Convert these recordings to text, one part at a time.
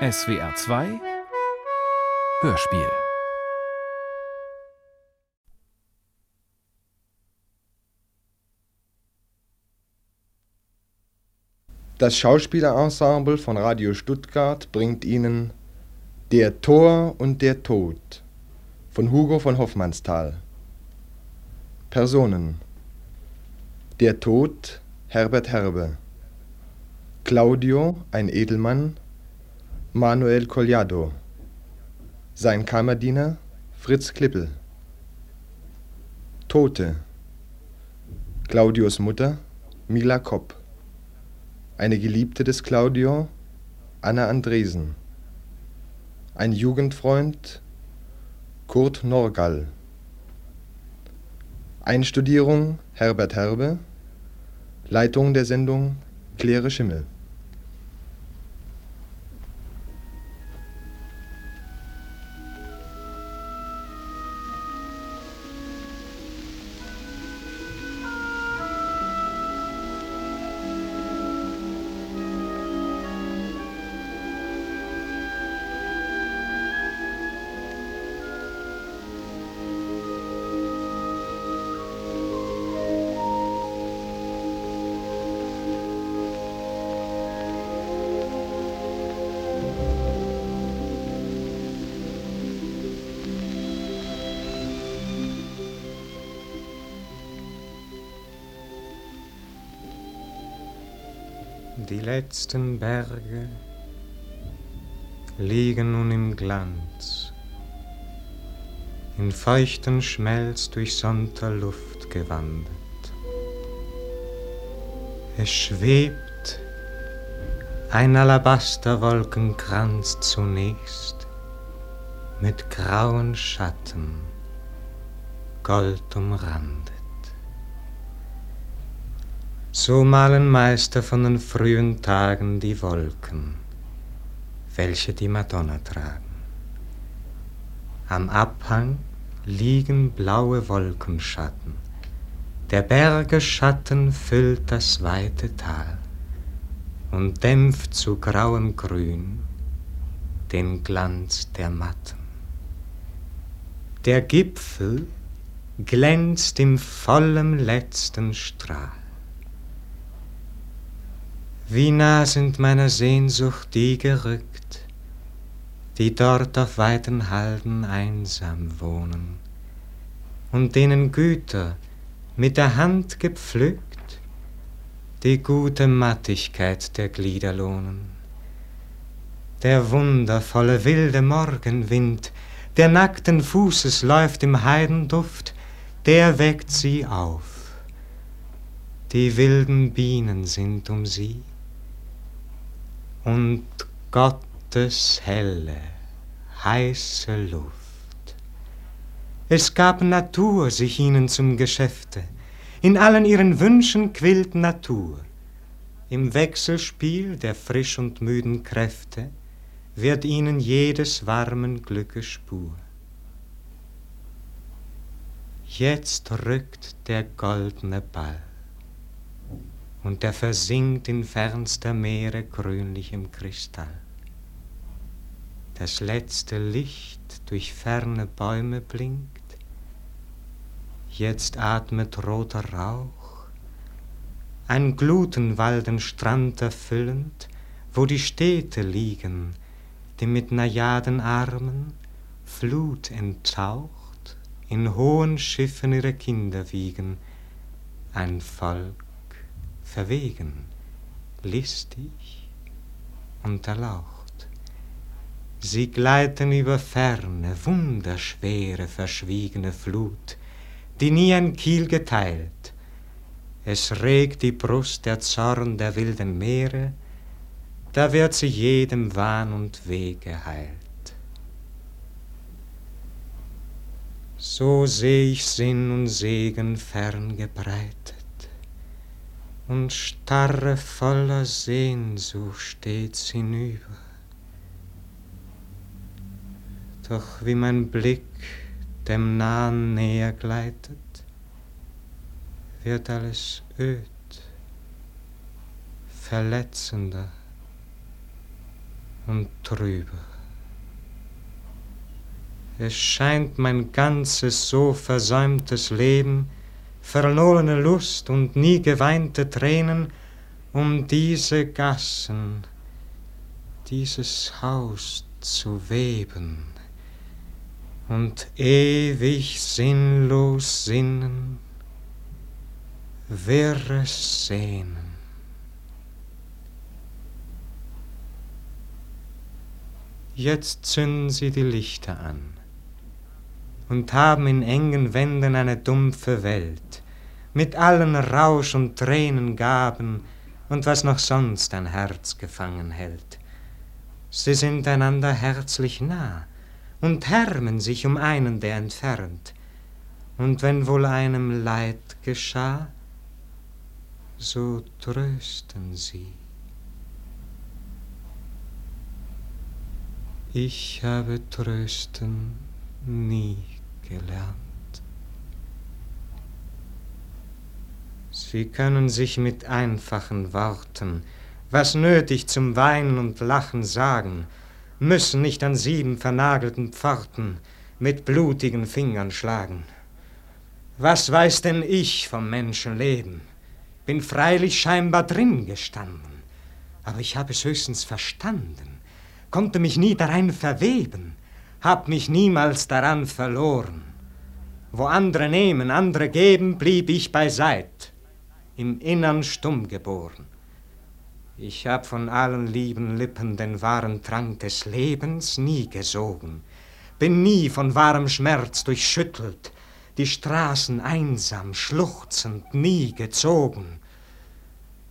SWR 2 Hörspiel. Das Schauspielerensemble von Radio Stuttgart bringt Ihnen Der Tor und der Tod von Hugo von Hoffmannsthal. Personen Der Tod Herbert Herbe. Claudio, ein Edelmann Manuel Collado. Sein Kammerdiener Fritz Klippel. Tote. Claudios Mutter Mila Kopp. Eine Geliebte des Claudio Anna Andresen. Ein Jugendfreund Kurt Norgall. Einstudierung Herbert Herbe. Leitung der Sendung Claire Schimmel Die letzten Berge liegen nun im Glanz, in feuchten Schmelz durch Luft gewandert. Es schwebt ein Alabasterwolkenkranz zunächst mit grauen Schatten, gold umrandet. So malen Meister von den frühen Tagen die Wolken, welche die Madonna tragen. Am Abhang liegen blaue Wolkenschatten, der Berge Schatten füllt das weite Tal und dämpft zu grauem Grün den Glanz der Matten. Der Gipfel glänzt im vollen letzten Strahl. Wie nah sind meiner Sehnsucht die gerückt, die dort auf weiten Halden einsam wohnen und denen Güter mit der Hand gepflückt die gute Mattigkeit der Glieder lohnen. Der wundervolle wilde Morgenwind, der nackten Fußes läuft im Heidenduft, der weckt sie auf. Die wilden Bienen sind um sie und Gottes helle, heiße Luft. Es gab Natur sich ihnen zum Geschäfte, in allen ihren Wünschen quillt Natur. Im Wechselspiel der frisch und müden Kräfte wird ihnen jedes warmen Glückes Spur. Jetzt rückt der goldene Ball und der versinkt in fernster Meere grünlichem Kristall. Das letzte Licht durch ferne Bäume blinkt, jetzt atmet roter Rauch, ein Glutenwald den Strand erfüllend, wo die Städte liegen, die mit Najadenarmen Flut enttaucht, in hohen Schiffen ihre Kinder wiegen, ein Volk verwegen, listig und erlaucht. Sie gleiten über ferne, wunderschwere, verschwiegene Flut, die nie ein Kiel geteilt. Es regt die Brust der Zorn der wilden Meere, da wird sie jedem Wahn und Weg geheilt. So seh ich Sinn und Segen fern gebreitet und starre voller Sehnsucht stets hinüber. Doch wie mein Blick dem Nahen näher gleitet, wird alles öd, verletzender und trübe. Es scheint mein ganzes so versäumtes Leben, verlorene Lust und nie geweinte Tränen um diese Gassen, dieses Haus zu weben und ewig sinnlos sinnen, wirre Sehnen. Jetzt zünden sie die Lichter an und haben in engen Wänden eine dumpfe Welt, mit allen Rausch und Tränengaben und was noch sonst ein Herz gefangen hält. Sie sind einander herzlich nah und härmen sich um einen, der entfernt. Und wenn wohl einem Leid geschah, so trösten sie. Ich habe trösten nie gelernt. Sie können sich mit einfachen Worten, was nötig zum Weinen und Lachen sagen, müssen nicht an sieben vernagelten Pforten mit blutigen Fingern schlagen. Was weiß denn ich vom Menschenleben? Bin freilich scheinbar drin gestanden, aber ich habe es höchstens verstanden, konnte mich nie darein verweben, hab mich niemals daran verloren. Wo andere nehmen, andere geben, blieb ich beiseit, im Innern stumm geboren. Ich hab von allen lieben Lippen den wahren Trank des Lebens nie gesogen, bin nie von wahrem Schmerz durchschüttelt, die Straßen einsam, schluchzend nie gezogen.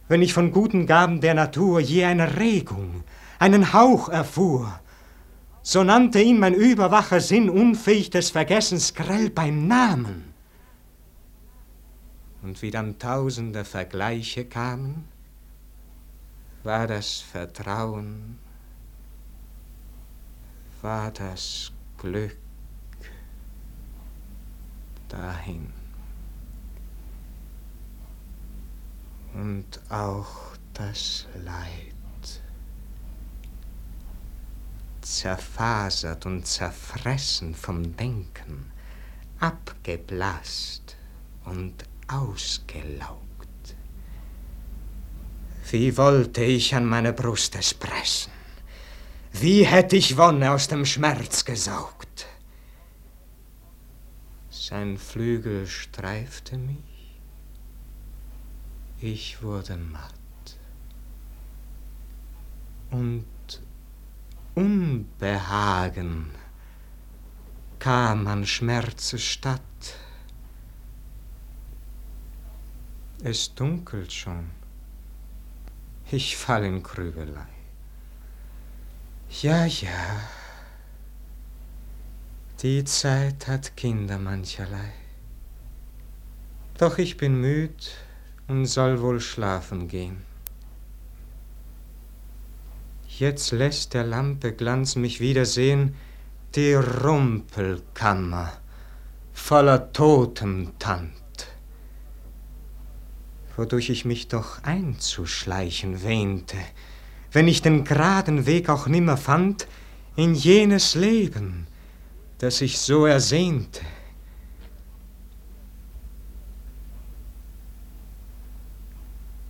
Wenn ich von guten Gaben der Natur je eine Regung, einen Hauch erfuhr, so nannte ihn mein überwacher Sinn unfähig des Vergessens grell beim Namen. Und wie dann tausende Vergleiche kamen, war das Vertrauen, war das Glück dahin. Und auch das Leid. zerfasert und zerfressen vom Denken, abgeblasst und ausgelaugt. Wie wollte ich an meine Brust es pressen? Wie hätte ich Wonne aus dem Schmerz gesaugt? Sein Flügel streifte mich, ich wurde matt. Und Unbehagen kam an Schmerze statt. Es dunkelt schon, ich fall in Grübelei. Ja, ja, die Zeit hat Kinder mancherlei. Doch ich bin müd und soll wohl schlafen gehen. Jetzt lässt der Lampe Glanz mich wiedersehen, die Rumpelkammer voller Totemtant, wodurch ich mich doch einzuschleichen wähnte, wenn ich den geraden Weg auch nimmer fand in jenes Leben, das ich so ersehnte.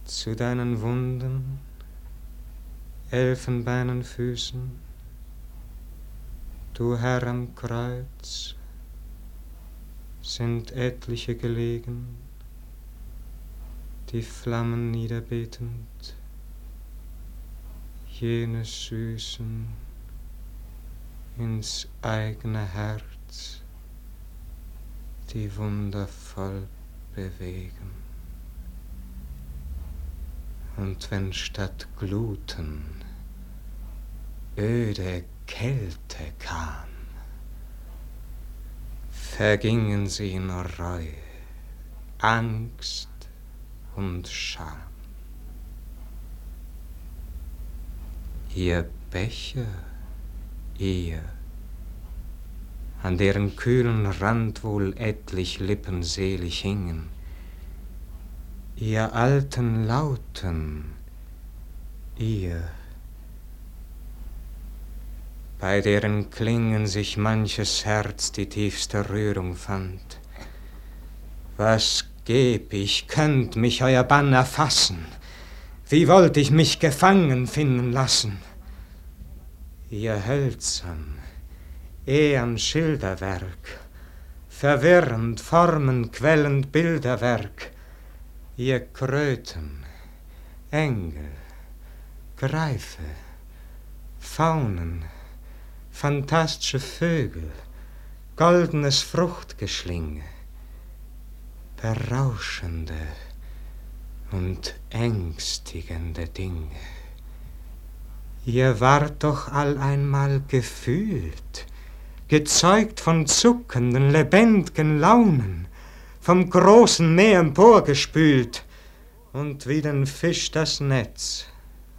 Zu deinen Wunden elfenbeinen Füßen, du Herr am Kreuz, sind etliche gelegen, die Flammen niederbetend, jene süßen ins eigene Herz, die wundervoll bewegen. Und wenn statt Gluten öde Kälte kam, vergingen sie in Reue, Angst und Scham. Ihr Becher, ihr, an deren kühlen Rand wohl etlich Lippen selig hingen, ihr alten Lauten, ihr bei deren Klingen sich manches Herz die tiefste Rührung fand. Was geb ich, könnt mich euer Banner fassen, wie wollt ich mich gefangen finden lassen? Ihr hölzern, ehern Schilderwerk, verwirrend, formen, quellend Bilderwerk, ihr Kröten, Engel, Greife, Faunen, fantastische Vögel, goldenes Fruchtgeschlinge, berauschende und ängstigende Dinge. Ihr wart doch all einmal gefühlt, gezeugt von zuckenden, lebendigen Launen, vom großen Meer emporgespült, und wie den Fisch das Netz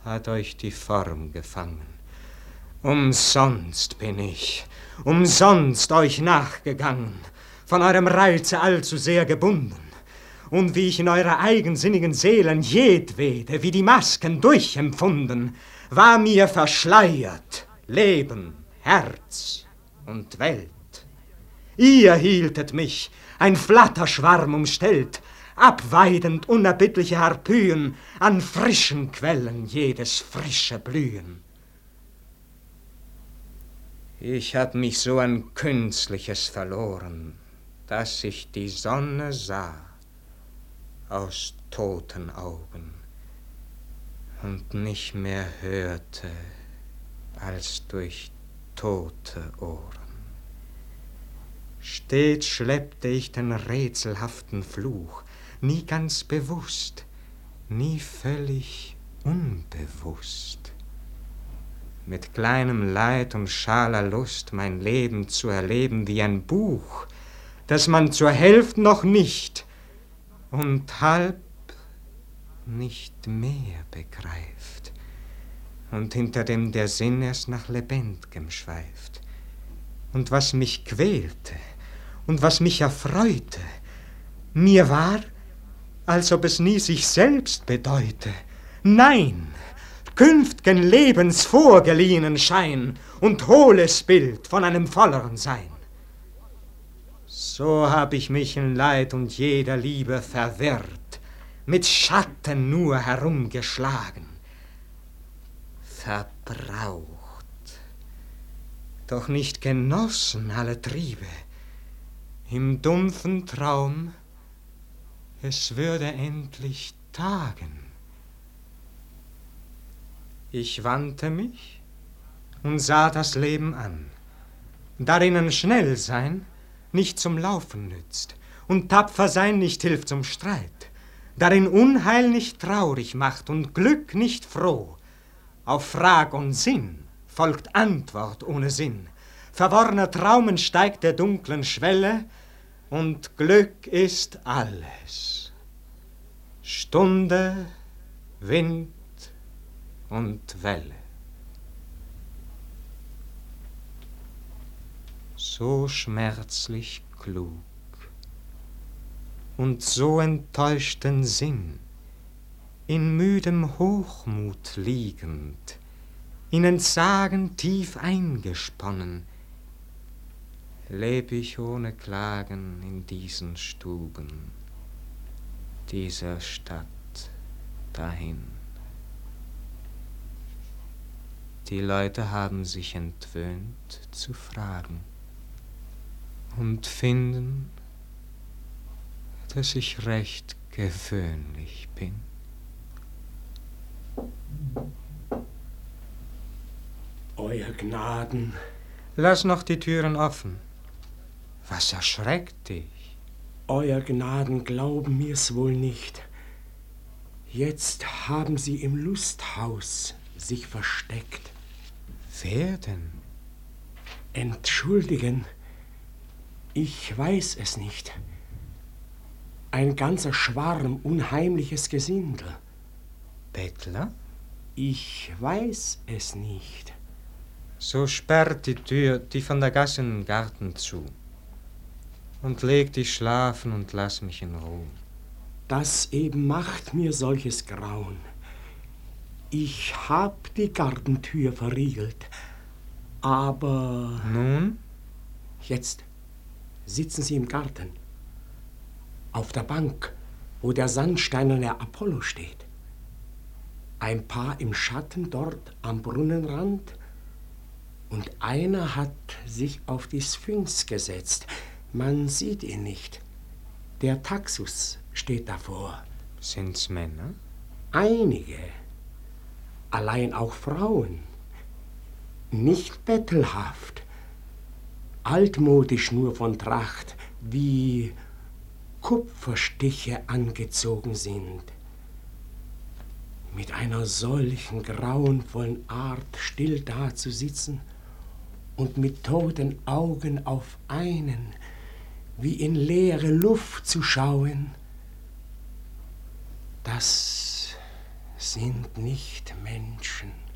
hat euch die Form gefangen. Umsonst bin ich, umsonst euch nachgegangen, von eurem Reize allzu sehr gebunden. Und wie ich in eurer eigensinnigen Seelen jedwede, wie die Masken durchempfunden, war mir verschleiert Leben, Herz und Welt. Ihr hieltet mich, ein Flatterschwarm umstellt, abweidend unerbittliche Harpyen, an frischen Quellen jedes frische Blühen. Ich hab mich so an Künstliches verloren, dass ich die Sonne sah aus toten Augen und nicht mehr hörte als durch tote Ohren. Stets schleppte ich den rätselhaften Fluch, nie ganz bewusst, nie völlig unbewusst mit kleinem Leid und schaler Lust mein Leben zu erleben wie ein Buch, das man zur Hälfte noch nicht und halb nicht mehr begreift und hinter dem der Sinn erst nach Lebendigem schweift. Und was mich quälte und was mich erfreute, mir war, als ob es nie sich selbst bedeute. Nein, künftgen Lebens vorgeliehenen Schein und hohles Bild von einem volleren Sein. So hab ich mich in Leid und jeder Liebe verwirrt, mit Schatten nur herumgeschlagen, verbraucht, doch nicht genossen alle Triebe, im dumpfen Traum, es würde endlich tagen. Ich wandte mich und sah das Leben an, darinnen schnell sein nicht zum Laufen nützt und tapfer sein nicht hilft zum Streit, darin Unheil nicht traurig macht und Glück nicht froh. Auf Frag und Sinn folgt Antwort ohne Sinn. Verworrener Traumen steigt der dunklen Schwelle und Glück ist alles. Stunde, Wind, und Welle. So schmerzlich klug und so enttäuschten Sinn, in müdem Hochmut liegend, in Entsagen tief eingesponnen, leb ich ohne Klagen in diesen Stuben dieser Stadt dahin. Die Leute haben sich entwöhnt zu fragen und finden, dass ich recht gewöhnlich bin. Euer Gnaden. Lass noch die Türen offen. Was erschreckt dich? Euer Gnaden glauben mir's wohl nicht. Jetzt haben sie im Lusthaus sich versteckt. Wer denn? Entschuldigen, ich weiß es nicht. Ein ganzer Schwarm unheimliches Gesindel. Bettler? Ich weiß es nicht. So sperrt die Tür, die von der Gasse in den Garten zu. Und leg dich schlafen und lass mich in Ruhe. Das eben macht mir solches Grauen. Ich hab die Gartentür verriegelt, Aber. Nun? Jetzt sitzen Sie im Garten. Auf der Bank, wo der sandsteinerne Apollo steht. Ein Paar im Schatten dort am Brunnenrand. Und einer hat sich auf die Sphinx gesetzt. Man sieht ihn nicht. Der Taxus steht davor. Sind's Männer? Einige. Allein auch Frauen. Nicht bettelhaft. Altmodisch nur von Tracht, wie Kupferstiche angezogen sind. Mit einer solchen grauenvollen Art still dazusitzen und mit toten Augen auf einen, wie in leere Luft zu schauen, das sind nicht Menschen.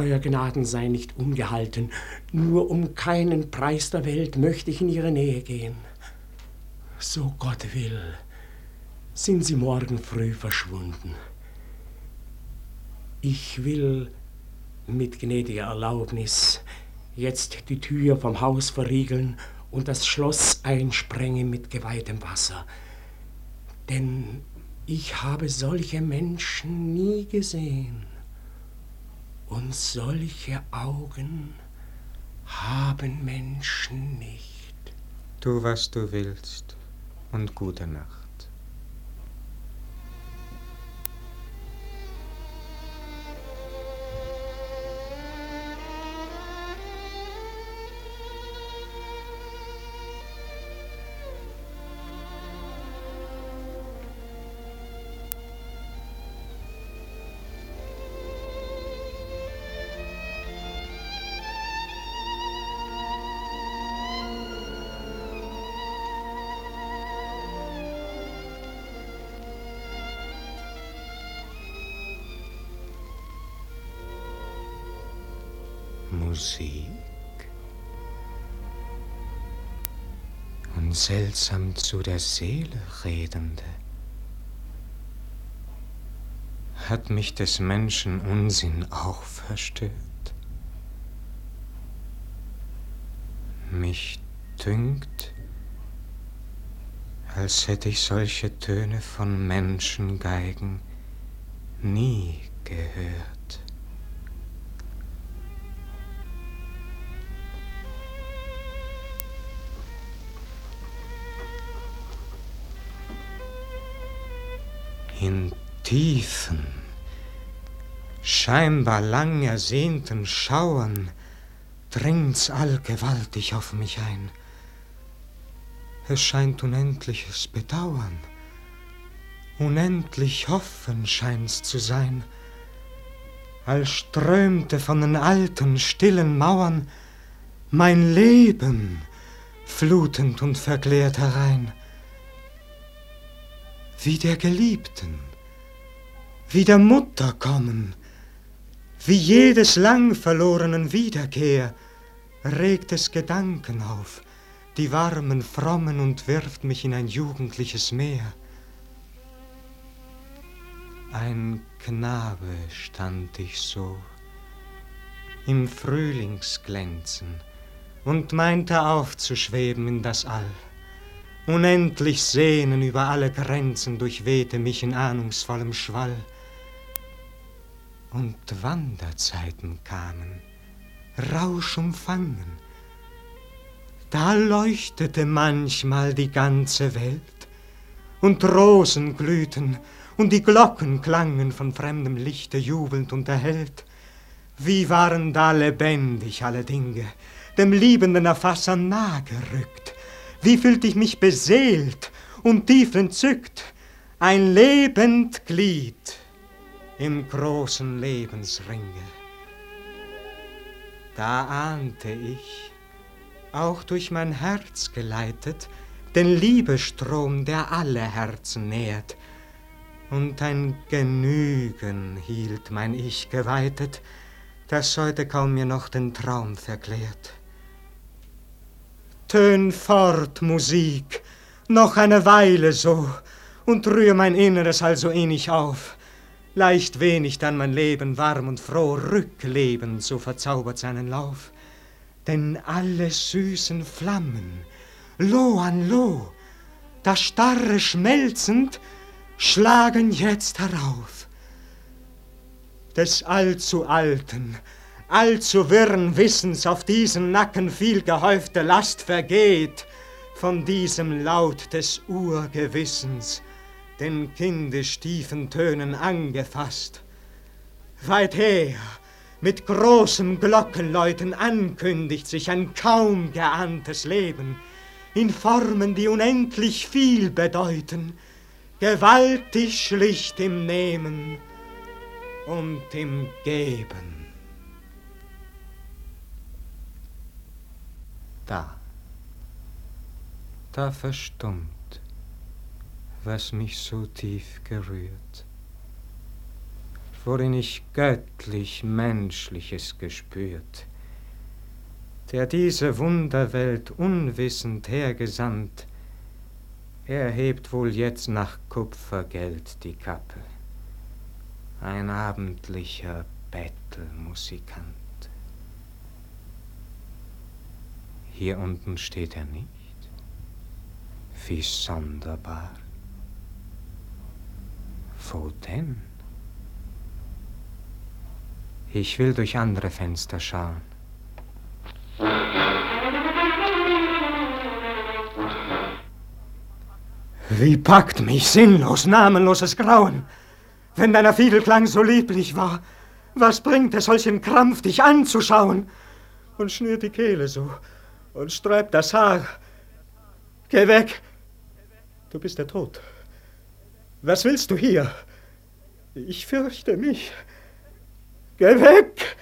Euer Gnaden sei nicht ungehalten, nur um keinen Preis der Welt möchte ich in Ihre Nähe gehen. So Gott will, sind Sie morgen früh verschwunden. Ich will mit gnädiger Erlaubnis jetzt die Tür vom Haus verriegeln und das Schloss einsprengen mit geweihtem Wasser. Denn ich habe solche Menschen nie gesehen. Und solche Augen haben Menschen nicht. Tu, was du willst und gute Nacht. Musik und seltsam zu der Seele redende. Hat mich des Menschen Unsinn auch verstört? Mich dünkt, als hätte ich solche Töne von Menschengeigen nie gehört. Tiefen, scheinbar lang ersehnten Schauern dringt's allgewaltig auf mich ein. Es scheint unendliches Bedauern, unendlich Hoffen scheint's zu sein, als strömte von den alten, stillen Mauern mein Leben flutend und verklärt herein wie der Geliebten, wie der Mutter kommen, wie jedes lang verlorenen Wiederkehr, regt es Gedanken auf, die warmen, frommen und wirft mich in ein jugendliches Meer. Ein Knabe stand ich so im Frühlingsglänzen und meinte aufzuschweben in das All. Unendlich Sehnen über alle Grenzen durchwehte mich in ahnungsvollem Schwall. Und Wanderzeiten kamen, rauschumfangen. Da leuchtete manchmal die ganze Welt, und Rosen glühten, und die Glocken klangen von fremdem Lichte jubelnd und erhellt. Wie waren da lebendig alle Dinge, dem liebenden Erfasser nah gerückt, wie fühlt ich mich beseelt und tief entzückt, ein lebend Glied im großen Lebensringe. Da ahnte ich, auch durch mein Herz geleitet, den Liebestrom, der alle Herzen nährt, und ein Genügen hielt mein Ich geweitet, das heute kaum mir noch den Traum verklärt. Tön fort, Musik, noch eine Weile so, und rühr mein Inneres also innig auf. Leicht wenig dann mein Leben warm und froh rückleben, so verzaubert seinen Lauf. Denn alle süßen Flammen, Loh an Loh, das starre schmelzend, schlagen jetzt herauf. Des allzu alten, allzu wirren Wissens auf diesen Nacken viel gehäufte Last vergeht, von diesem Laut des Urgewissens, den kindestiefen Tönen angefasst. Weit her, mit großem Glockenläuten ankündigt sich ein kaum geahntes Leben, in Formen, die unendlich viel bedeuten, gewaltig schlicht im Nehmen und im Geben. Da, da verstummt was mich so tief gerührt, worin ich göttlich Menschliches gespürt, der diese Wunderwelt unwissend hergesandt, er hebt wohl jetzt nach Kupfergeld die Kappe, ein abendlicher Bettelmusikant. Hier unten steht er nicht, wie sonderbar. Wo denn? Ich will durch andere Fenster schauen. Wie packt mich sinnlos, namenloses Grauen? Wenn deiner Fiedelklang so lieblich war, was bringt es solchen Krampf, dich anzuschauen? Und schnürt die Kehle so und sträubt das Haar. Geh weg! Du bist der Tod. Was willst du hier? Ich fürchte mich. Geh weg!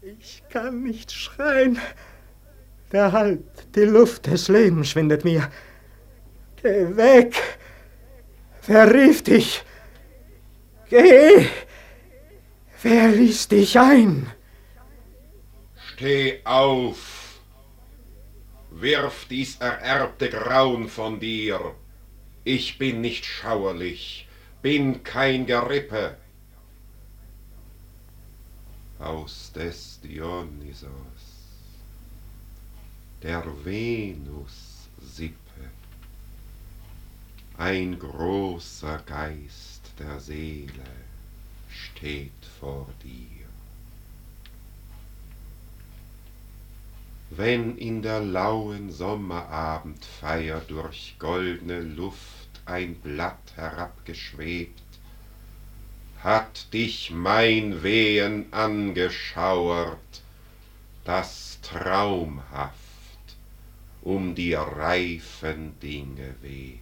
Ich kann nicht schreien. Der Halt, die Luft des Lebens schwindet mir. Geh weg! Wer rief dich? Geh! Wer ließ dich ein? Steh auf! Wirf dies ererbte Grauen von dir! Ich bin nicht schauerlich, bin kein Gerippe. Aus des Dionysos, der Venus Sippe, ein großer Geist der Seele steht vor dir. Wenn in der lauen Sommerabendfeier durch goldne Luft ein Blatt herabgeschwebt, hat dich mein Wehen angeschauert, das traumhaft um die reifen Dinge webt.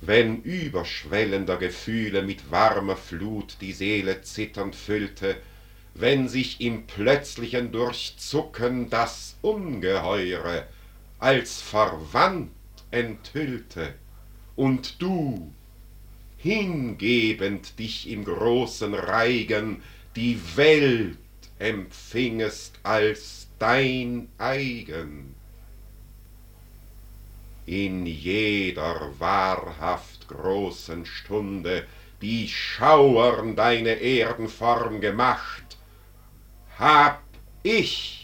Wenn überschwellender Gefühle mit warmer Flut die Seele zitternd füllte, wenn sich im plötzlichen Durchzucken das Ungeheure als verwandt enthüllte, und du, hingebend dich im großen Reigen, die Welt empfingest als dein eigen. In jeder wahrhaft großen Stunde, die schauern deine Erdenform gemacht, hab ich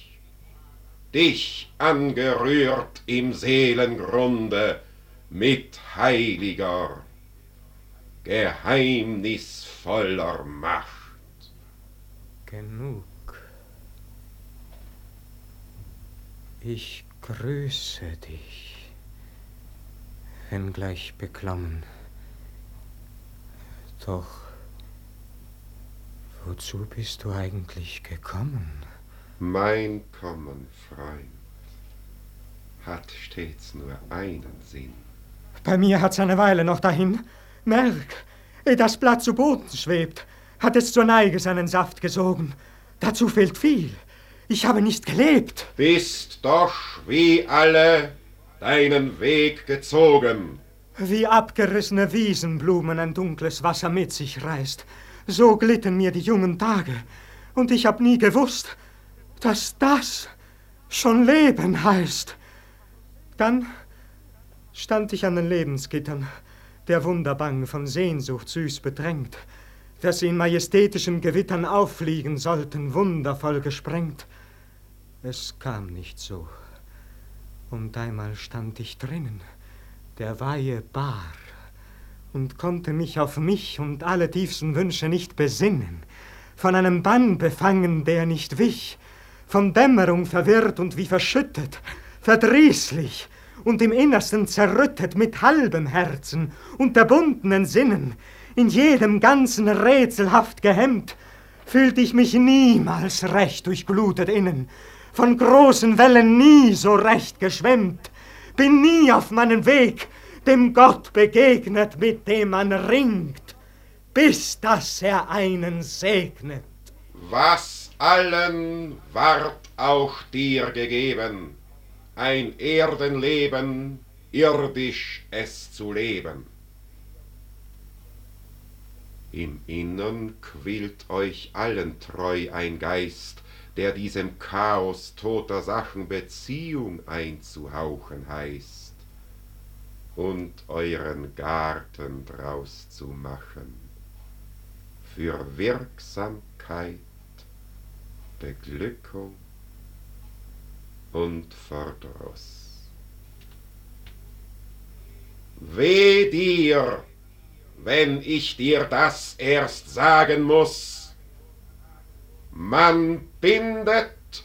dich angerührt im Seelengrunde mit heiliger, geheimnisvoller Macht. Genug. Ich grüße dich, wenngleich beklommen. Doch wozu bist du eigentlich gekommen? Mein Kommen, Freund, hat stets nur einen Sinn. Bei mir hat's eine Weile noch dahin. Merk, ehe das Blatt zu Boden schwebt, hat es zur Neige seinen Saft gesogen. Dazu fehlt viel. Ich habe nicht gelebt. Bist doch wie alle deinen Weg gezogen. Wie abgerissene Wiesenblumen ein dunkles Wasser mit sich reißt. So glitten mir die jungen Tage. Und ich hab nie gewusst, dass das schon Leben heißt. Dann stand ich an den Lebensgittern, der wunderbang von Sehnsucht süß bedrängt, dass sie in majestätischen Gewittern auffliegen sollten, wundervoll gesprengt. Es kam nicht so. Und einmal stand ich drinnen, der Weihe bar, und konnte mich auf mich und alle tiefsten Wünsche nicht besinnen, von einem Bann befangen, der nicht wich, von Dämmerung verwirrt und wie verschüttet, verdrießlich und im Innersten zerrüttet mit halbem Herzen, unterbundenen Sinnen, in jedem ganzen rätselhaft gehemmt, fühlt ich mich niemals recht durchglutet innen, von großen Wellen nie so recht geschwemmt, bin nie auf meinen Weg dem Gott begegnet, mit dem man ringt, bis dass er einen segnet. Was allen ward auch dir gegeben, ein Erdenleben, irdisch es zu leben. Im Innern quillt euch allen treu ein Geist, der diesem Chaos toter Sachen Beziehung einzuhauchen heißt und euren Garten draus zu machen für Wirksamkeit, Beglückung und Verdruss. Weh dir, wenn ich dir das erst sagen muss. Man bindet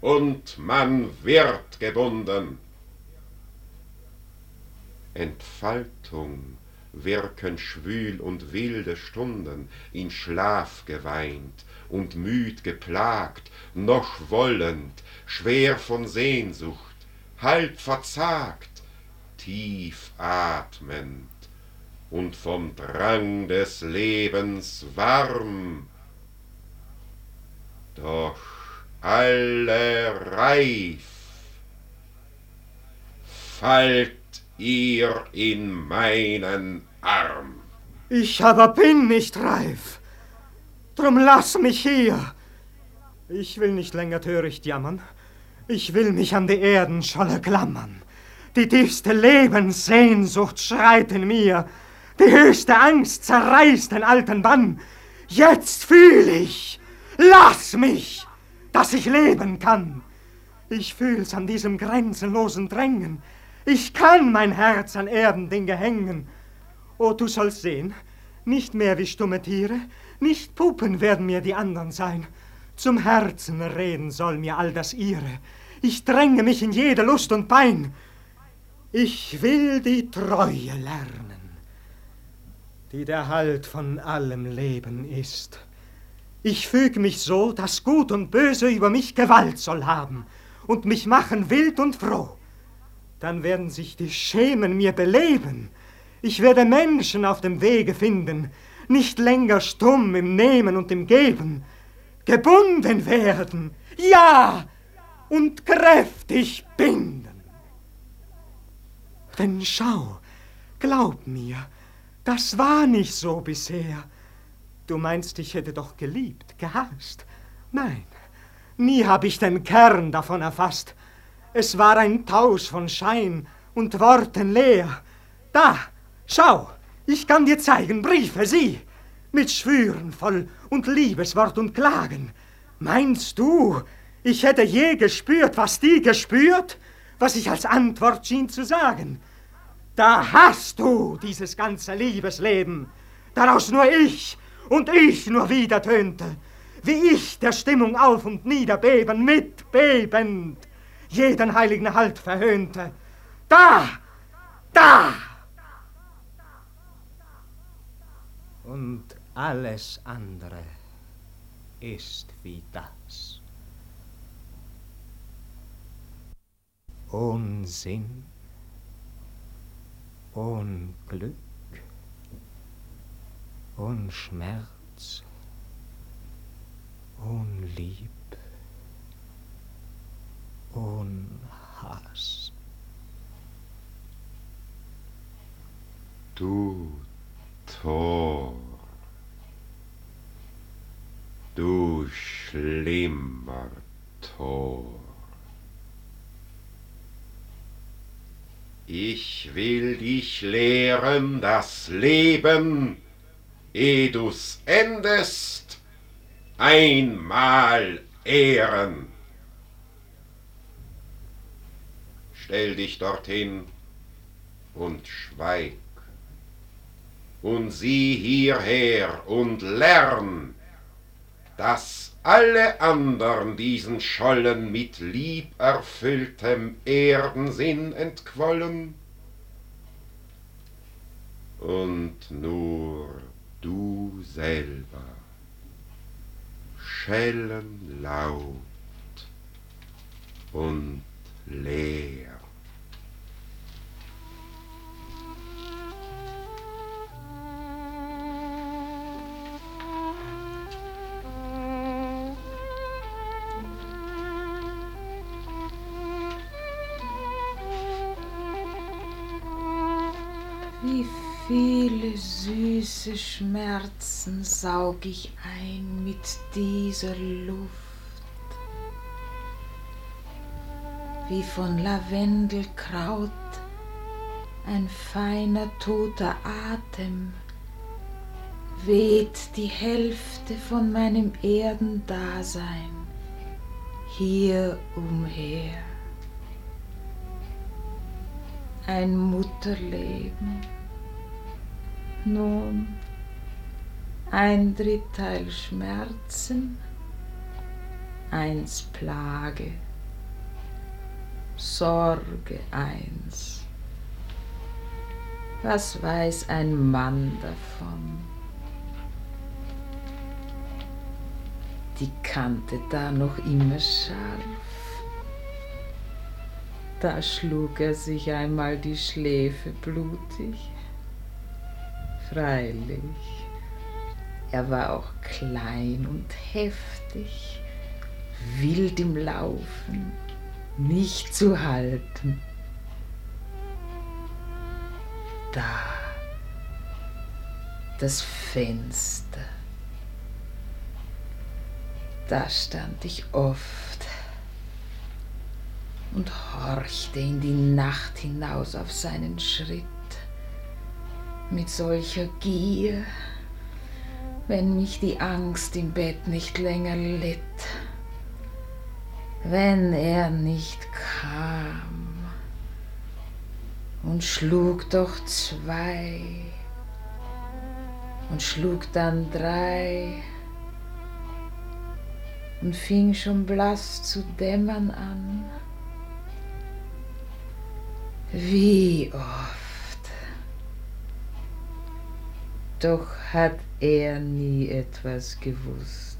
und man wird gebunden. Entfaltung wirken schwül und wilde Stunden, in Schlaf geweint und müd geplagt, noch wollend, schwer von Sehnsucht, halb verzagt, tief atmend und vom Drang des Lebens warm. Doch alle reif, fallt ihr in meinen Arm. Ich aber bin nicht reif, drum lass mich hier. Ich will nicht länger töricht jammern, ich will mich an die Erdenscholle klammern. Die tiefste Lebenssehnsucht schreit in mir, die höchste Angst zerreißt den alten Bann. Jetzt fühl ich, lass mich, dass ich leben kann. Ich fühl's an diesem grenzenlosen Drängen. Ich kann mein Herz an Erdendinge hängen. Oh, du sollst sehen, nicht mehr wie stumme Tiere, nicht Puppen werden mir die anderen sein. Zum Herzen reden soll mir all das ihre. Ich dränge mich in jede Lust und Pein. Ich will die Treue lernen, die der Halt von allem Leben ist. Ich füg mich so, dass Gut und Böse über mich Gewalt soll haben und mich machen wild und froh. Dann werden sich die Schemen mir beleben. Ich werde Menschen auf dem Wege finden, nicht länger stumm im Nehmen und im Geben. Gebunden werden, ja, und kräftig binden. Denn schau, glaub mir, das war nicht so bisher. Du meinst, ich hätte doch geliebt, gehasst. Nein, nie hab ich den Kern davon erfasst. Es war ein Tausch von Schein und Worten leer. Da, schau, ich kann dir zeigen, Briefe, sieh, mit Schwüren voll und Liebeswort und Klagen. Meinst du, ich hätte je gespürt, was die gespürt, was ich als Antwort schien zu sagen? Da hast du dieses ganze Liebesleben, daraus nur ich und ich nur wieder tönte, wie ich der Stimmung auf und nieder beben, mitbebend jeden heiligen Halt verhöhnte. Da! Da! Und alles andere ist wie das. Unsinn, Unglück, Unschmerz, Unlieb, Unhass. Du Tor, du schlimmer Tor. Ich will dich lehren das Leben, eh du's endest, einmal ehren. Stell dich dorthin und schweig und sieh hierher und lern, dass alle andern diesen Schollen mit lieberfülltem Erdensinn entquollen und nur du selber schellen laut und leer. Süße Schmerzen saug ich ein mit dieser Luft, wie von Lavendelkraut ein feiner toter Atem weht die Hälfte von meinem Erdendasein hier umher ein Mutterleben. Nun, ein Dritteil Schmerzen, eins Plage, Sorge eins. Was weiß ein Mann davon? Die Kante da noch immer scharf da schlug er sich einmal die Schläfe blutig. Freilich, er war auch klein und heftig, wild im Laufen, nicht zu halten. Da, das Fenster, da stand ich oft und horchte in die Nacht hinaus auf seinen Schritt mit solcher Gier, wenn mich die Angst im Bett nicht länger litt, wenn er nicht kam und schlug doch zwei und schlug dann drei und fing schon blass zu dämmern an. Wie oft. Doch hat er nie etwas gewusst.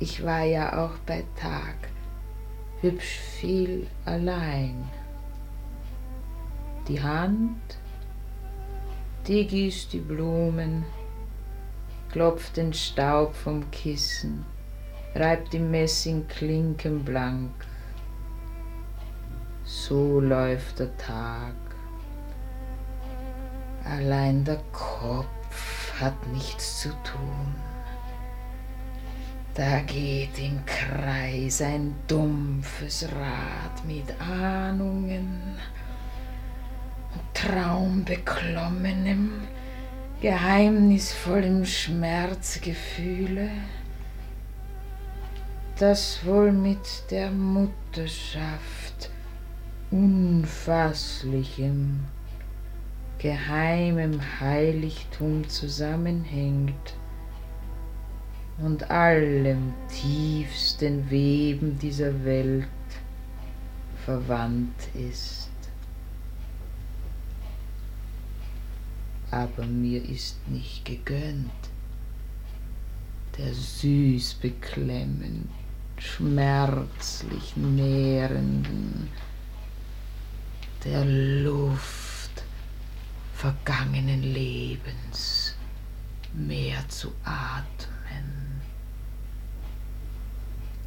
Ich war ja auch bei Tag hübsch viel allein. Die Hand, die gießt die Blumen, klopft den Staub vom Kissen, reibt die Messingklinken blank so läuft der Tag. Allein der Kopf hat nichts zu tun. Da geht im Kreis ein dumpfes Rad mit Ahnungen und traumbeklommenem, geheimnisvollem Schmerzgefühle, das wohl mit der Mutterschaft unfasslichem, geheimem Heiligtum zusammenhängt und allem tiefsten Weben dieser Welt verwandt ist. Aber mir ist nicht gegönnt, der süß beklemmend, schmerzlich nährenden, der Luft vergangenen Lebens mehr zu atmen.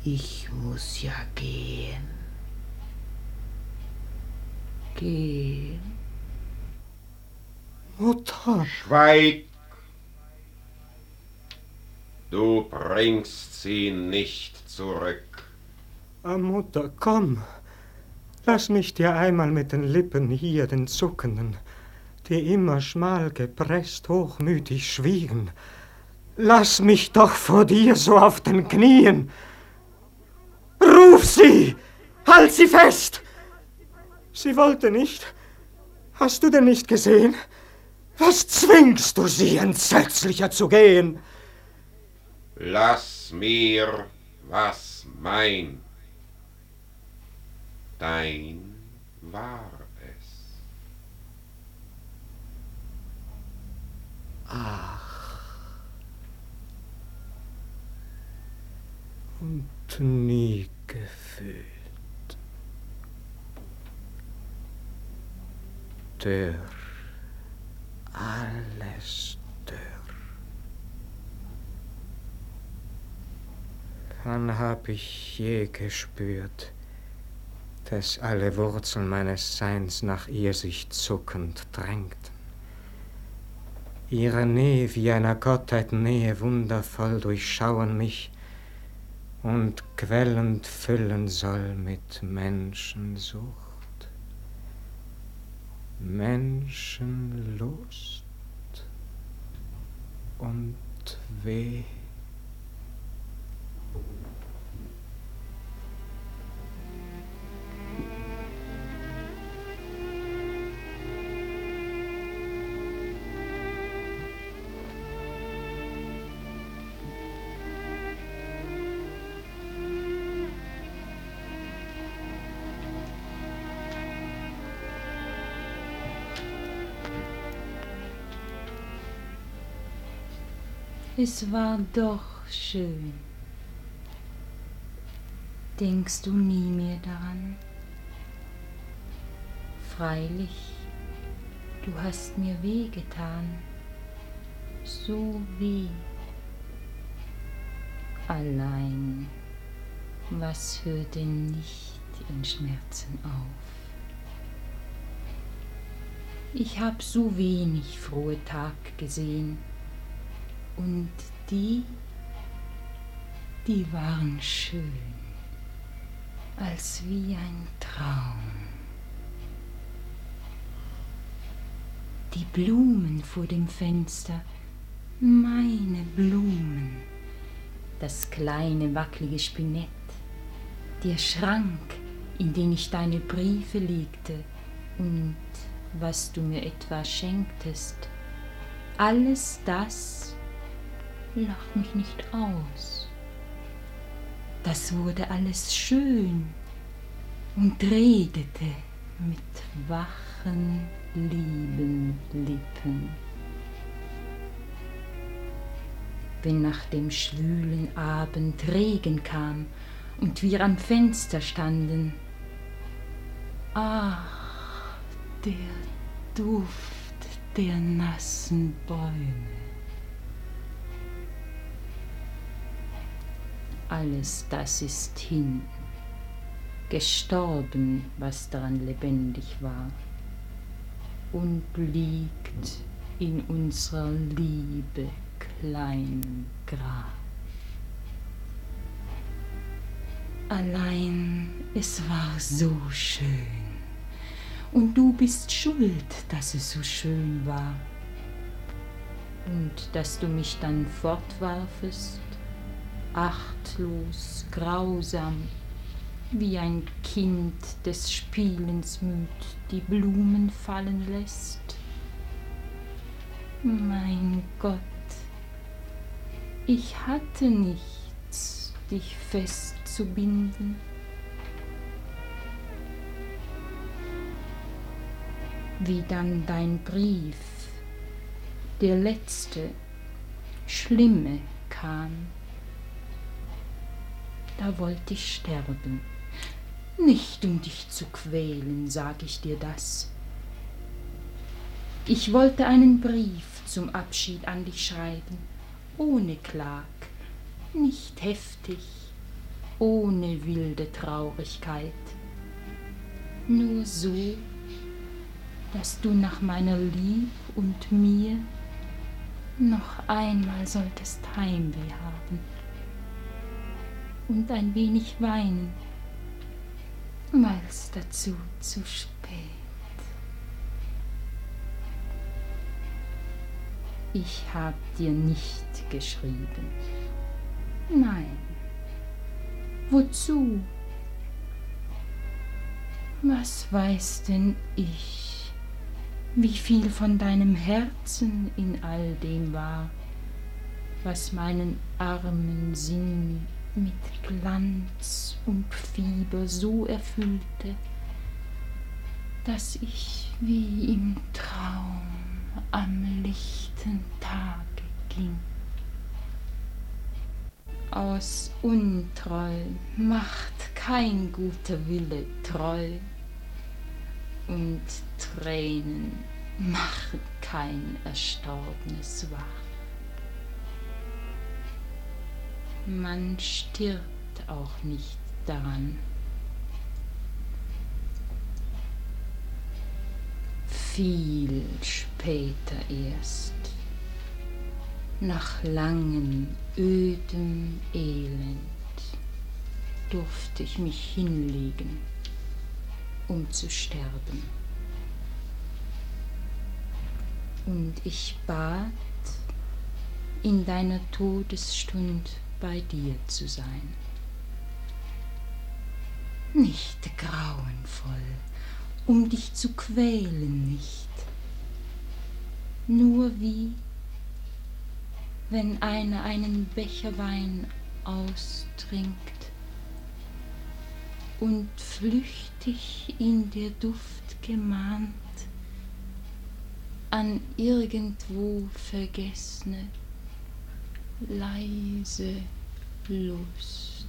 Ich muss ja gehen. Gehen. Mutter. Schweig! Du bringst sie nicht zurück. Ah, Mutter, komm. Lass mich dir einmal mit den Lippen hier, den zuckenden, die immer schmal gepresst, hochmütig schwiegen. Lass mich doch vor dir so auf den Knien. Ruf sie! Halt sie fest! Sie wollte nicht. Hast du denn nicht gesehen? Was zwingst du sie, entsetzlicher zu gehen? Lass mir, was mein. Dein war es. Ach. Und nie gefühlt. Dörr. Alles dörr. Wann hab ich je gespürt, dass alle Wurzeln meines Seins nach ihr sich zuckend drängten? Ihre Nähe wie einer Gottheit Nähe wundervoll durchschauen mich und quellend füllen soll mit Menschensucht. Menschenlust und Weh. Es war doch schön. Denkst du nie mehr daran? Freilich, du hast mir wehgetan, so weh. Allein, was hört denn nicht in Schmerzen auf? Ich hab so wenig frohe Tag gesehen und die, die waren schön, als wie ein Traum. Die Blumen vor dem Fenster, meine Blumen, das kleine wackelige Spinett, der Schrank, in den ich deine Briefe legte und was du mir etwa schenktest, alles das lach mich nicht aus. Das wurde alles schön und redete mit wachen, lieben Lippen. Wenn nach dem schwülen Abend Regen kam und wir am Fenster standen, ach, der Duft der nassen Bäume. Alles das ist hin, gestorben, was daran lebendig war, und liegt in unserer Liebe kleinen Grab. Allein es war so schön, und du bist schuld, dass es so schön war, und dass du mich dann fortwarfest achtlos, grausam, wie ein Kind des Spielens müd die Blumen fallen lässt. Mein Gott, ich hatte nichts, dich festzubinden. Wie dann dein Brief, der letzte, schlimme kam da wollte ich sterben. Nicht um dich zu quälen, sag ich dir das. Ich wollte einen Brief zum Abschied an dich schreiben, ohne Klag, nicht heftig, ohne wilde Traurigkeit. Nur so, dass du nach meiner Lieb und mir noch einmal solltest Heimweh haben und ein wenig weinen. Mals dazu zu spät. Ich hab dir nicht geschrieben. Nein. Wozu? Was weiß denn ich, wie viel von deinem Herzen in all dem war, was meinen armen Sinn mit Glanz und Fieber so erfüllte, dass ich wie im Traum am lichten Tage ging. Aus Untreu macht kein guter Wille treu, und Tränen machen kein Erstorbenes wach. Man stirbt auch nicht daran. Viel später erst, nach langem, ödem Elend, durfte ich mich hinlegen, um zu sterben. Und ich bat, in deiner Todesstund bei dir zu sein. Nicht grauenvoll, um dich zu quälen nicht, nur wie wenn einer einen Becher Wein austrinkt und flüchtig in der Duft gemahnt an irgendwo vergessene leise Lust.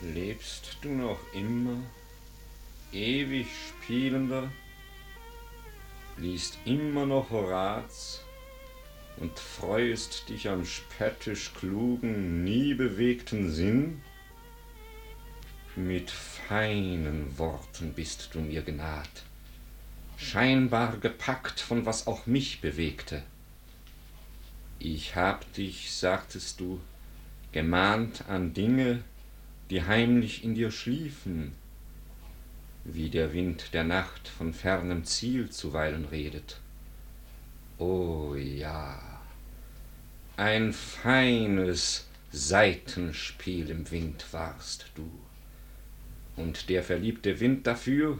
Lebst du noch immer, ewig spielender? Liest immer noch Horaz und freuest dich am spöttisch klugen, nie bewegten Sinn? Mit feinen Worten bist du mir genaht, scheinbar gepackt von was auch mich bewegte. Ich hab dich, sagtest du, gemahnt an Dinge, die heimlich in dir schliefen, wie der Wind der Nacht von fernem Ziel zuweilen redet. O ja, ein feines Seitenspiel im Wind warst du, und der verliebte Wind dafür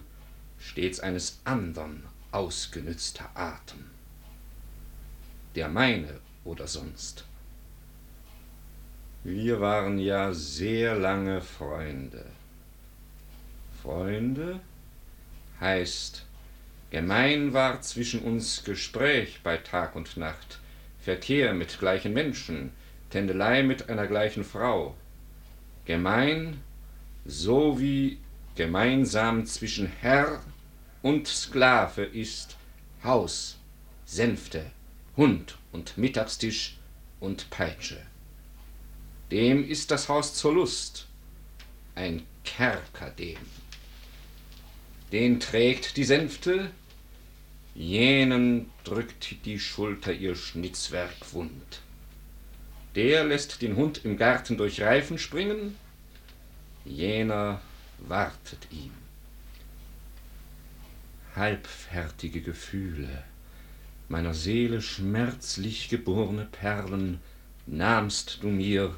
stets eines andern ausgenützter Atem, der meine oder sonst. Wir waren ja sehr lange Freunde. Freunde heißt, gemein war zwischen uns Gespräch bei Tag und Nacht, Verkehr mit gleichen Menschen, Tändelei mit einer gleichen Frau. Gemein, so wie gemeinsam zwischen Herr und Sklave ist Haus, Sänfte, Hund und Mittagstisch und Peitsche. Dem ist das Haus zur Lust, ein Kerker dem den trägt die Sänfte, jenen drückt die Schulter ihr Schnitzwerk wund. Der lässt den Hund im Garten durch Reifen springen, jener wartet ihm. Halbfertige Gefühle, meiner Seele schmerzlich geborne Perlen, nahmst du mir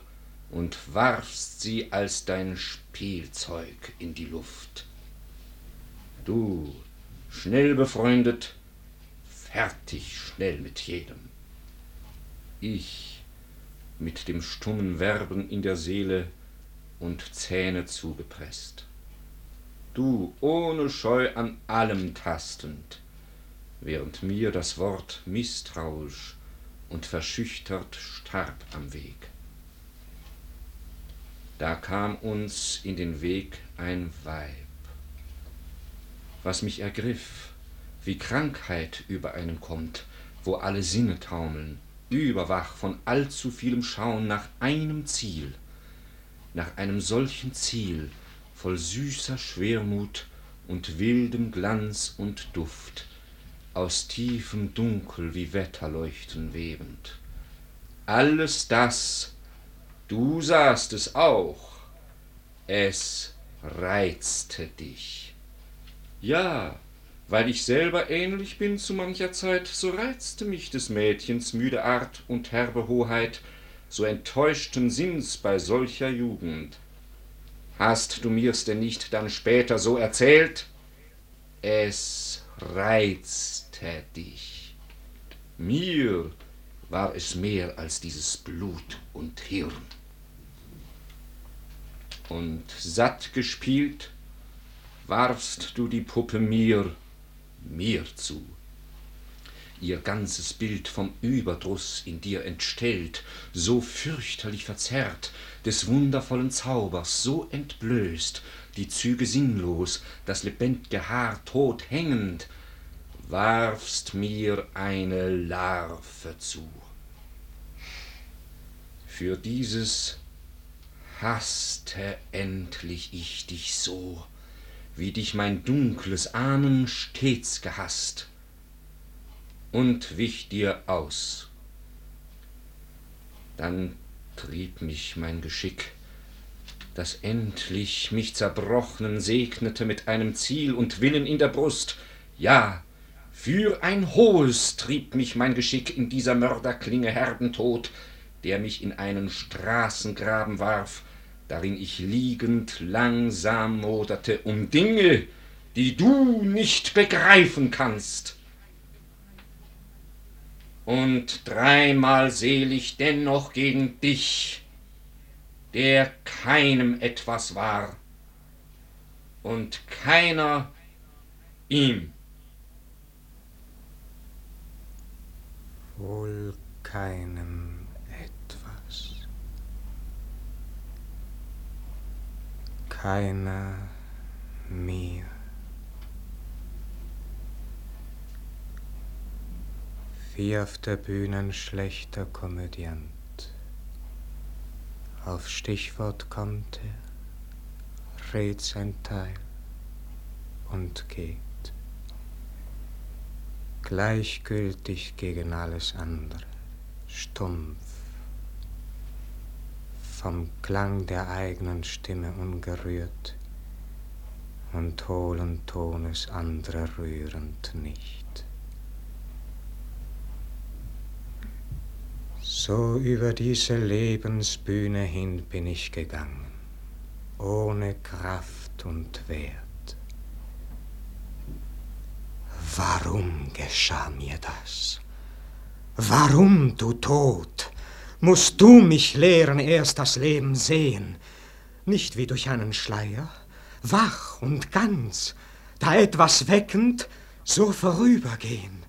und warfst sie als dein Spielzeug in die Luft. Du, schnell befreundet, fertig schnell mit jedem. Ich mit dem stummen Werben in der Seele und Zähne zugepresst. Du ohne Scheu an allem tastend, während mir das Wort misstrauisch und verschüchtert starb am Weg. Da kam uns in den Weg ein Weib was mich ergriff, wie Krankheit über einen kommt, wo alle Sinne taumeln, überwach von allzu vielem Schauen nach einem Ziel, nach einem solchen Ziel, voll süßer Schwermut und wildem Glanz und Duft, aus tiefem Dunkel wie Wetterleuchten webend. Alles das, du sahst es auch, es reizte dich. Ja, weil ich selber ähnlich bin zu mancher Zeit, so reizte mich des Mädchens müde Art und herbe Hoheit, so enttäuschten Sinns bei solcher Jugend. Hast du mir's denn nicht dann später so erzählt? Es reizte dich. Mir war es mehr als dieses Blut und Hirn. Und satt gespielt, warfst du die Puppe mir mir zu. Ihr ganzes Bild vom Überdruss in dir entstellt, so fürchterlich verzerrt, des wundervollen Zaubers so entblößt, die Züge sinnlos, das lebendige Haar tot hängend, warfst mir eine Larve zu. Für dieses hasste endlich ich dich so, wie dich mein dunkles Ahnen stets gehasst, und wich dir aus. Dann trieb mich mein Geschick, das endlich mich zerbrochnen segnete mit einem Ziel und Willen in der Brust, ja, für ein hohes trieb mich mein Geschick in dieser Mörderklinge Herdentod, der mich in einen Straßengraben warf, darin ich liegend langsam moderte um Dinge, die du nicht begreifen kannst. Und dreimal selig dennoch gegen dich, der keinem etwas war und keiner ihm. Wohl keinem keiner mir. Wie auf der Bühne ein schlechter Komödiant. Auf Stichwort kommt er, redet sein Teil und geht. Gleichgültig gegen alles andere, stumpf vom Klang der eigenen Stimme ungerührt und hohlen Tones anderer rührend nicht. So über diese Lebensbühne hin bin ich gegangen, ohne Kraft und Wert. Warum geschah mir das? Warum, du Tod? Musst du mich lehren, erst das Leben sehen, nicht wie durch einen Schleier, wach und ganz, da etwas weckend, so vorübergehen.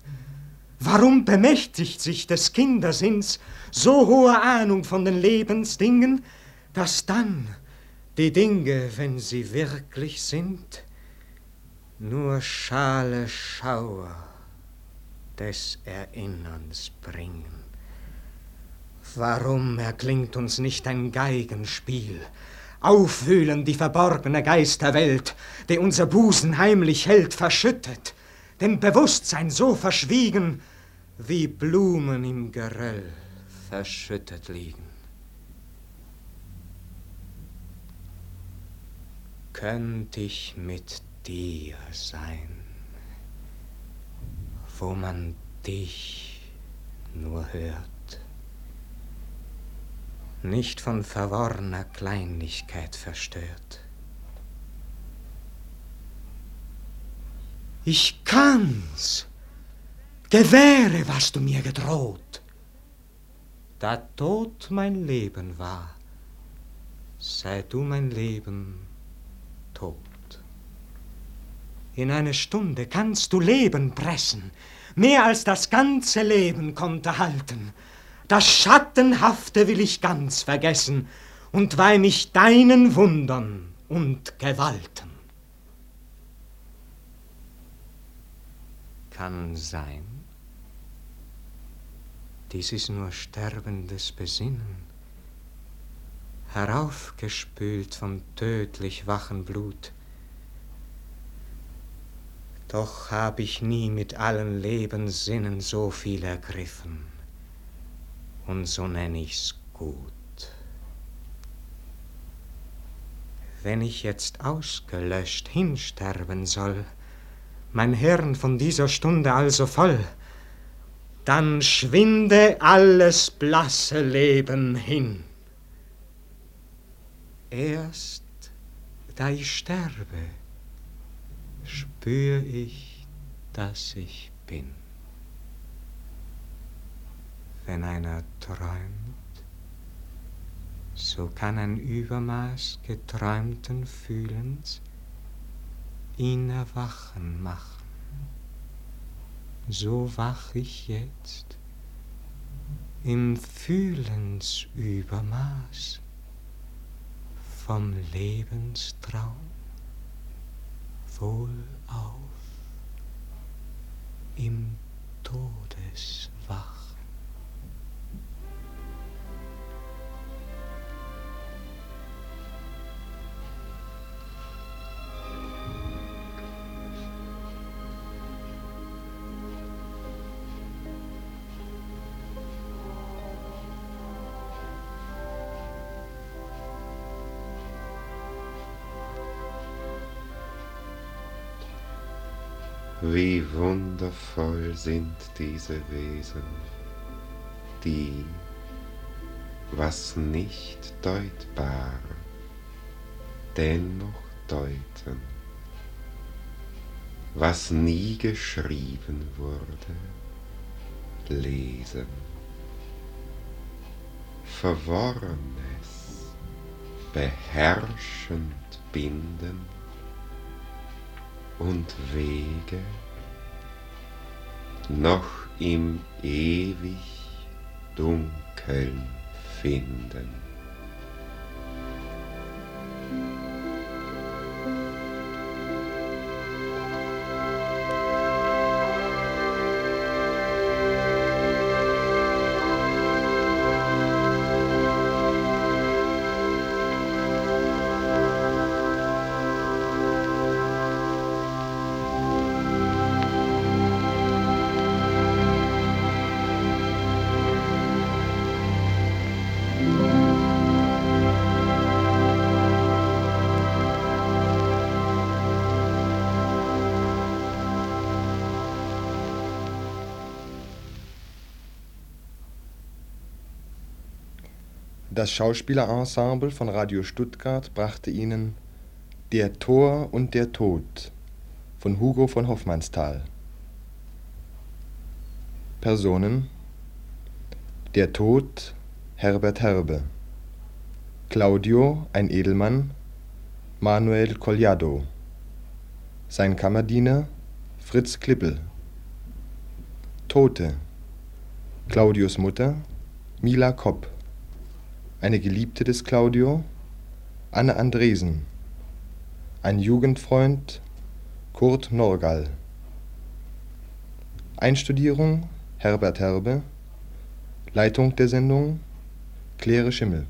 Warum bemächtigt sich des Kindersinns so hohe Ahnung von den Lebensdingen, dass dann die Dinge, wenn sie wirklich sind, nur schale Schauer des Erinnerns bringen? Warum erklingt uns nicht ein Geigenspiel? Aufwühlen die verborgene Geisterwelt, die unser Busen heimlich hält, verschüttet, dem Bewusstsein so verschwiegen, wie Blumen im Geröll verschüttet liegen. Könnt ich mit dir sein, wo man dich nur hört? Nicht von verworrener Kleinlichkeit verstört. Ich kann's. Gewähre, was du mir gedroht. Da Tod mein Leben war, sei du mein Leben tot. In eine Stunde kannst du Leben pressen, mehr als das ganze Leben konnte halten. Das Schattenhafte will ich ganz vergessen und weih mich deinen Wundern und Gewalten. Kann sein. Dies ist nur sterbendes Besinnen, heraufgespült vom tödlich wachen Blut. Doch hab ich nie mit allen Lebenssinnen so viel ergriffen, und so nenn ich's gut. Wenn ich jetzt ausgelöscht hinsterben soll, mein Hirn von dieser Stunde also voll, dann schwinde alles blasse Leben hin. Erst da ich sterbe, spür ich, dass ich bin. Wenn einer träumt, so kann ein Übermaß geträumten Fühlens ihn erwachen machen so wach ich jetzt im Fühlensübermaß vom Lebenstraum wohl auf im Todeswach. Wundervoll sind diese Wesen, die, was nicht deutbar, dennoch deuten, was nie geschrieben wurde, lesen. Verworrenes, beherrschend binden, und Wege noch im ewig Dunkeln finden. Das Schauspielerensemble von Radio Stuttgart brachte Ihnen Der Tor und der Tod von Hugo von Hofmannsthal. Personen Der Tod Herbert Herbe. Claudio, ein Edelmann. Manuel Collado. Sein Kammerdiener Fritz Klippel. Tote Claudius Mutter Mila Kopp eine Geliebte des Claudio, Anne Andresen, ein Jugendfreund, Kurt Norgall. Einstudierung Herbert Herbe, Leitung der Sendung Claire Schimmel